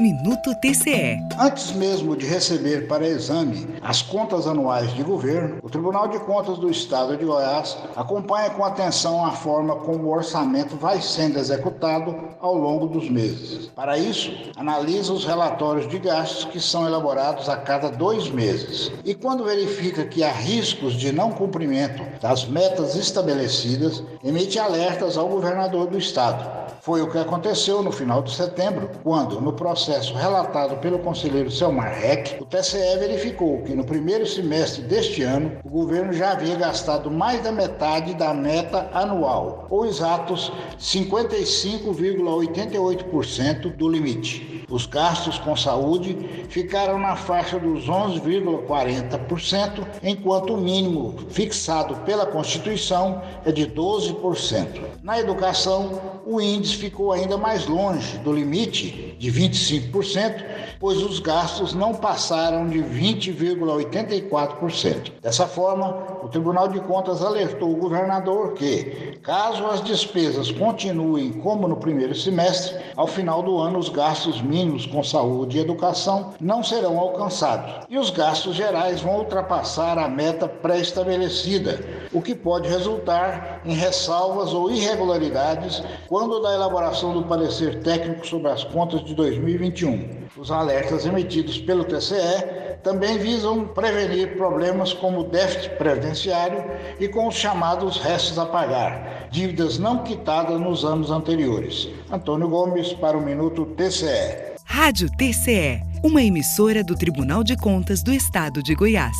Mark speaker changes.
Speaker 1: Minuto TCE.
Speaker 2: Antes mesmo de receber para exame as contas anuais de governo, o Tribunal de Contas do Estado de Goiás acompanha com atenção a forma como o orçamento vai sendo executado ao longo dos meses. Para isso, analisa os relatórios de gastos que são elaborados a cada dois meses. E quando verifica que há riscos de não cumprimento das metas estabelecidas, emite alertas ao governador do Estado foi o que aconteceu no final de setembro, quando, no processo relatado pelo conselheiro Selmar Heck, o TCE verificou que no primeiro semestre deste ano o governo já havia gastado mais da metade da meta anual, ou exatos 55,88% do limite. Os gastos com saúde ficaram na faixa dos 11,40%, enquanto o mínimo fixado pela Constituição é de 12%. Na educação, o índice ficou ainda mais longe do limite de 25%, pois os gastos não passaram de 20,84%. Dessa forma, o Tribunal de Contas alertou o governador que, caso as despesas continuem como no primeiro semestre, ao final do ano os gastos mínimos com saúde e educação não serão alcançados e os gastos gerais vão ultrapassar a meta pré-estabelecida, o que pode resultar em ressalvas ou irregularidades quando da elaboração do parecer técnico sobre as contas de 2021. Os alertas emitidos pelo TCE também visam prevenir problemas como déficit previdenciário e com os chamados restos a pagar, dívidas não quitadas nos anos anteriores. Antônio Gomes para o Minuto TCE.
Speaker 1: Rádio TCE, uma emissora do Tribunal de Contas do Estado de Goiás.